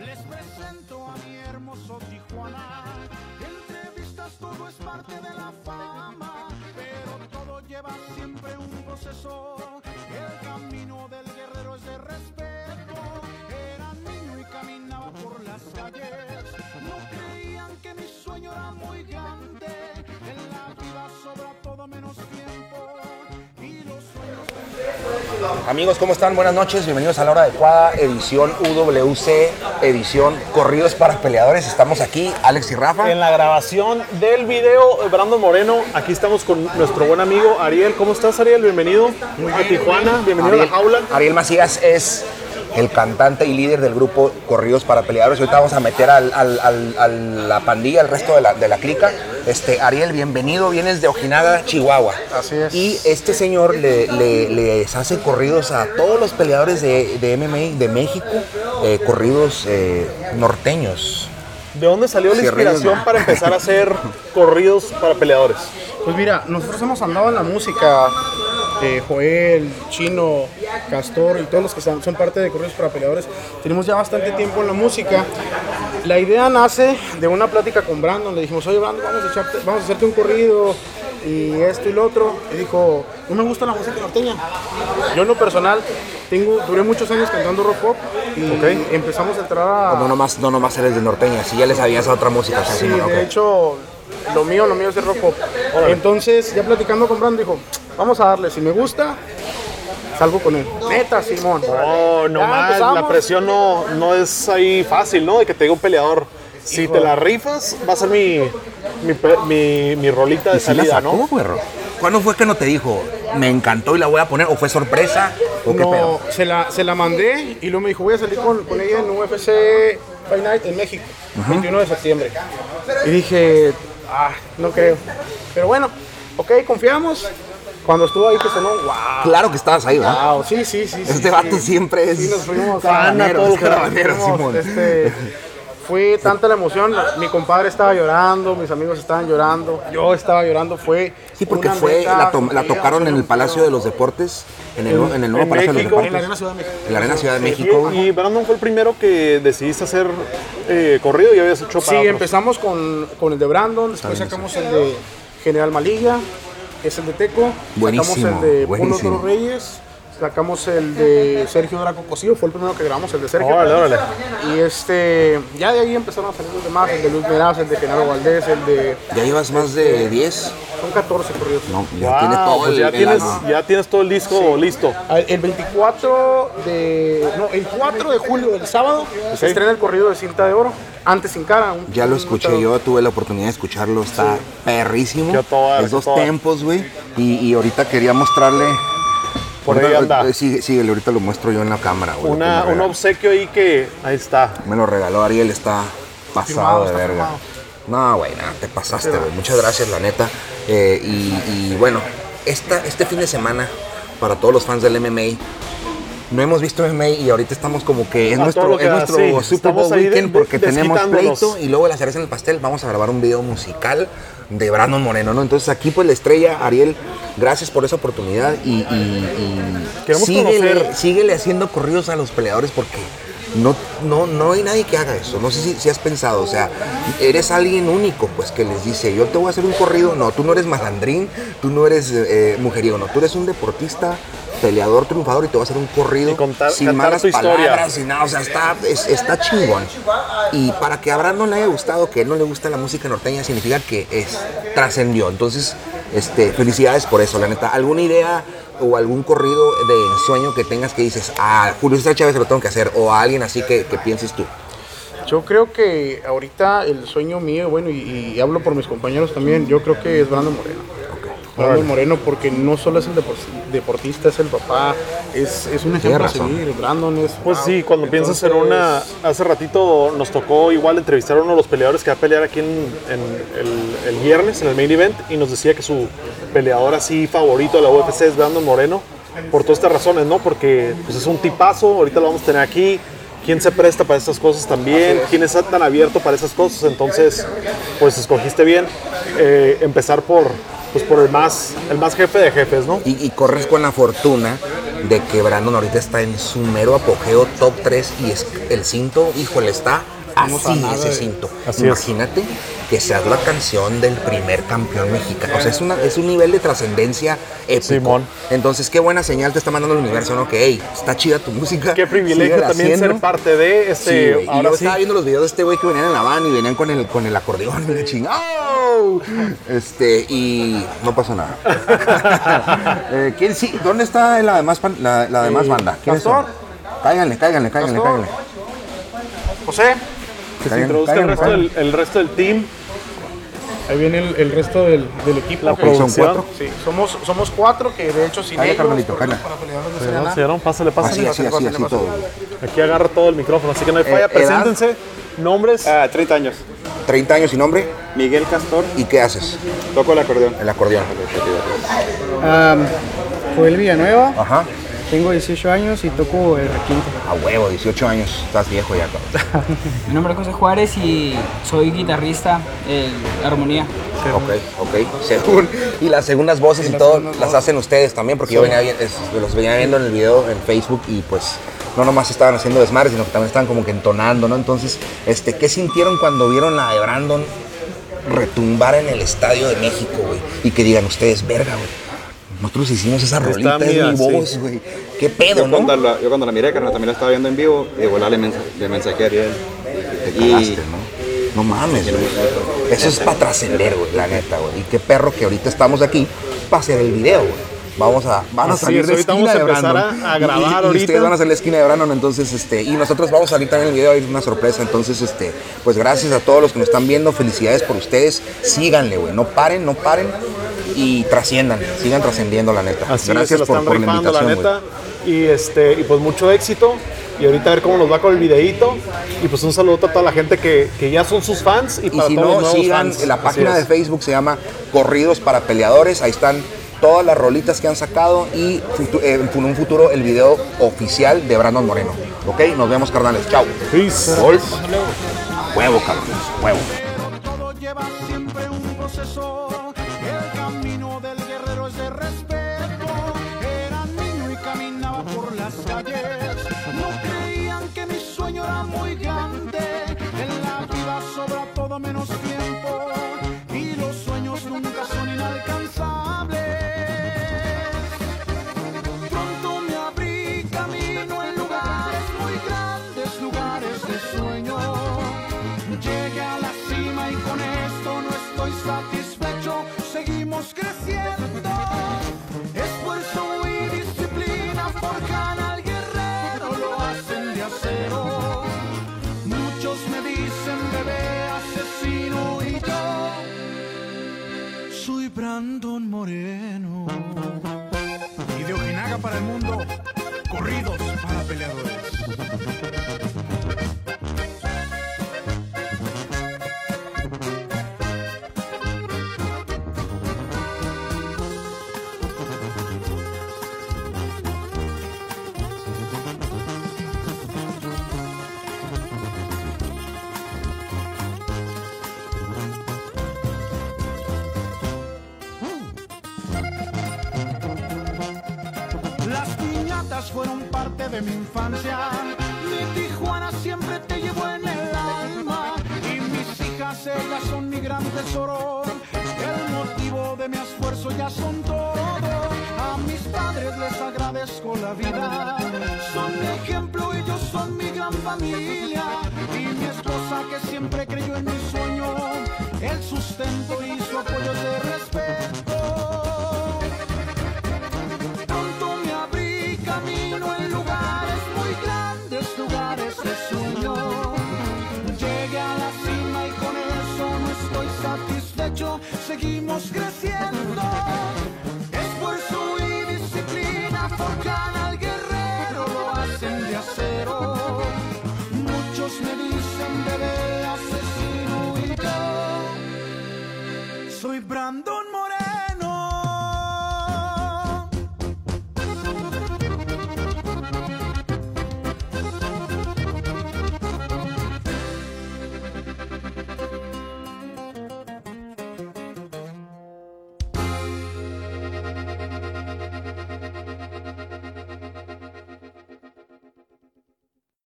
Les presento a mi hermoso Tijuana. Entrevistas, todo es parte de la fama. Pero todo lleva siempre un proceso. El camino del guerrero es de respeto. Era niño y caminaba por las calles. Amigos, ¿cómo están? Buenas noches, bienvenidos a la hora adecuada, edición UWC, edición Corridos para Peleadores. Estamos aquí, Alex y Rafa. En la grabación del video, Brandon Moreno, aquí estamos con nuestro buen amigo Ariel. ¿Cómo estás, Ariel? Bienvenido a Tijuana, bienvenido Ariel, a la jaula. Ariel Macías es el cantante y líder del grupo Corridos para Peleadores. Ahorita vamos a meter al- al- al- a la pandilla, al resto de la, de la clica. Este, Ariel, bienvenido, vienes de Ojinaga, Chihuahua. Así es. Y este señor le, le- les hace corridos a todos los peleadores de, de MMA de México, eh, corridos eh, norteños. ¿De dónde salió la inspiración para empezar a hacer corridos para peleadores? Pues mira, nosotros hemos andado en la música, eh, Joel, Chino, Castor y todos los que son, son parte de Correos para Peleadores. Tenemos ya bastante tiempo en la música. La idea nace de una plática con Brandon. Le dijimos, oye Brandon, vamos a, echarte- vamos a hacerte un corrido y esto y lo otro. Y dijo, no me gusta la música norteña. Yo en lo personal tengo, duré muchos años cantando rock pop y empezamos a entrar a... No nomás, no nomás eres de norteña, si ya les sabías a otra música. Sí, de hecho, lo mío, lo mío es el rock pop. Entonces, ya platicando con Brandon, dijo, vamos a darle, si me gusta, salgo con él. Neta, Simón. Oh, no Ya más, la presión no, no es ahí fácil, ¿no? De que te diga un peleador. Si te la rifas, va a ser mi, mi, mi, mi rolita de ¿Y si la salida, sacó, ¿no? perro? ¿Cuándo fue que no te dijo, me encantó y la voy a poner? ¿O fue sorpresa? ¿O qué No, pedo? se la, se la mandé y luego me dijo, voy a salir con, con ella en UFC Fight Night en México, 21 de septiembre. Y dije, ah, no creo. Pero bueno, ok, confiamos. Cuando estuvo ahí, pues sonó, wow. Claro que estabas ahí, ¿verdad? Wow, sí, sí, sí. sí, Este sí. vato siempre es Sí, nos fuimos caravanero, fuimos, Simón. este, fue tanta la emoción, mi compadre estaba llorando, mis amigos estaban llorando, yo estaba llorando, fue Sí, porque fue, la, to- la pelea, tocaron en el Palacio de los Deportes, en el, en el nuevo en Palacio de los México. en la Deportes, Arena Ciudad de México. en la Arena Ciudad de México. y Brandon fue el primero que decidiste hacer eh, corrido y habías hecho Sí, para otros. empezamos con, con el de Brandon, después sacamos el de General Malilla, que es el de Teco, Buenísimo, sacamos el de buenísimo. Puno Toro Reyes, sacamos el de Sergio Draco Cosío, fue el primero que grabamos, el de Sergio. Órale, órale. Y este, ya de ahí empezaron a salir los demás, el de Luis Meraz, el de Genaro Valdés, el de... ¿Ya llevas más de 10? Son 14 corridos. No, ya Wow, tienes todo pues el, ya, el tienes, alma. ya tienes todo el disco listo. El el 24 de. No, el 4 de julio, el sábado, se estrena el corrido de cinta de oro. Antes sin cara. un- Ya lo escuché, yo tuve la oportunidad de escucharlo, está perrísimo. Qué toda, es qué dos toda. tempos, güey. Y, y ahorita quería mostrarle. Por ahí anda. eh, Sigue, síguele, ahorita lo muestro yo en la cámara, güey. Una, un obsequio ahí que. Ahí está. Me lo regaló Ariel, está pasado Firmado, de está verga. firmado. No, güey, nada, te pasaste, güey. Muchas gracias, la neta. Eh, y, y bueno, esta, este fin de semana, para todos los fans del MMA, no hemos visto MMA y ahorita estamos como que es A nuestro, que es nuestro sí. Super Bowl weekend de- porque tenemos pleito y luego la cereza en el pastel. Vamos a grabar un video musical de Brandon Moreno, ¿no? Entonces aquí pues la estrella, Ariel, gracias por esa oportunidad y, y- y Queremos síguele, síguele haciendo corridos a los peleadores porque no, no, no hay nadie que haga eso. No sé si, si has pensado, o sea, eres alguien único, pues, que les dice, yo te voy a hacer un corrido. No, tú no eres malandrín, tú no eres eh, mujeriego, no, tú eres un deportista, peleador, triunfador y te voy a hacer un corrido contar- sin malas palabras, sin nada. O sea, está, es- está chingón. Y para que a Brandon le haya gustado, que a él no le gusta la música norteña, significa que es trascendió. Entonces, este, felicidades por eso, la neta. ¿Alguna idea o algún corrido de ensueño que tengas que dices, a Julio César Chávez se lo tengo que hacer, o a alguien así que, que pienses tú? Yo creo que ahorita el sueño mío, bueno, y, y hablo por mis compañeros también, yo creo que es Brandon Moreno. Brandon Moreno, porque no solo es el depor- deportista, es el papá, es, es un ejemplo a seguir. Brandon es. Pues wow. sí, cuando piensas en una. Hace ratito nos tocó igual entrevistar a uno de los peleadores que va a pelear aquí en, en el, el viernes en el main event y nos decía que su peleador así favorito de la UFC es Brandon Moreno. Por todas estas razones, ¿no? Porque pues, es un tipazo, ahorita lo vamos a tener aquí. ¿Quién se presta para estas cosas también? ¿Quién es tan abierto para esas cosas? Entonces, pues escogiste bien eh, empezar por, pues, por el, más, el más jefe de jefes, ¿no? Y, y corres con la fortuna de que Brandon ahorita está en su mero apogeo top 3 y es el cinto, híjole, está así nada ese de- cinto. Así es. Imagínate que seas la canción del primer campeón mexicano. O sea, es, una, es un nivel de trascendencia épico. Simón. Entonces, qué buena señal te está mandando el universo, ¿no? Que, hey, está chida tu música. Qué privilegio también haciendo. ser parte de Sí, este. güey. y ahora yo sí. estaba viendo los videos de este güey que venían en la van y venían con el, con el acordeón y la chingada. Este, y no pasó nada. Eh, ¿quién sí? ¿Dónde está la demás, pan- la, la demás banda? ¿Quiénes son? Cáiganle, cáiganle, cáiganle, cáiganle. José, Que se introduzca el resto, del, el resto del team. ahí viene el, el resto del, del equipo. La Ok, son producción. cuatro. Sí, somos, somos cuatro que de hecho sin Cállate, ellos, para ¿Sí, Serena, no? Pásale, pásale. Así, así, así, así todo. Aquí agarra todo el micrófono, así que no hay falla. Eh, edad. Preséntense, nombres. Ah, 30 años. 30 años y nombre. Miguel Castor, ¿Y qué haces? toco el acordeón. El acordeón. Am, Joel Villanueva, Ajá. tengo 18 años y toco el requinto. A huevo, 18 años. Estás viejo ya, cabrón. Mi nombre es José Juárez y soy guitarrista en Armonía. Ok, ok. Según, y las segundas voces y, todo las hacen ustedes también, porque yo venía, los venía viendo en el video en Facebook y pues no nomás estaban haciendo desmadre, sino que también estaban como que entonando, ¿no? Entonces, este, ¿qué sintieron cuando vieron la de Brandon retumbar en el Estadio de México, güey? Y que digan ustedes, verga, güey. Nosotros hicimos esa rolita, mira, es mi voz, güey. ¿Qué pedo, Yo cuando, la, yo cuando la miré, carnal, también la estaba viendo en vivo, y volar le, mensa- le mensajé a Ariel. Te Y cagaste, ¿no? No mames, güey. Eso es para trascender, güey, la neta, güey. Y qué perro que ahorita estamos aquí para hacer el video, güey. Vamos a, van a Así salir es, de ahorita esquina vamos a de Brandon. a- grabar y, y ahorita. ustedes van a hacer la esquina de Brandon, entonces, este, y nosotros vamos a salir también en el video, hay una sorpresa. Entonces, este, pues gracias a todos los que nos están viendo, felicidades por ustedes. Síganle, güey. No paren, no paren y trasciendan, sigan trascendiendo, la neta. Así es, gracias lo por, por la rifando, la invitación, neta. Y, este, y pues mucho éxito. Y ahorita a ver cómo nos va con el videíto. Y pues un saludo a toda la gente que, que ya son sus fans. Y, Y para si todos no, sigan fans. la página de es. Facebook, se llama Corridos para Peleadores. Ahí están todas las rolitas que han sacado y eh, en un futuro el video oficial de Brandon Moreno. ¿Ok? Nos vemos, carnales. Chao. Peace. Gol. Huevo, cabrón. Huevo. todo lleva siempre un proceso. Estoy satisfecho. Seguimos creciendo. Esfuerzo y disciplina forjan al guerrero, lo hacen de acero. Muchos me dicen bebé asesino y yo soy Brandon Moreno. Y de Ojinaga para el mundo, corridos para peleadores. Fueron parte de mi infancia. Mi Tijuana siempre te llevo en el alma. Y mis hijas, ellas son mi gran tesoro. El motivo de mi esfuerzo ya son todo. A mis padres les agradezco la vida. Son mi ejemplo, ellos son mi gran familia. Y mi esposa que siempre creyó en mi sueño. El sustento y su apoyo de Seguimos creciendo.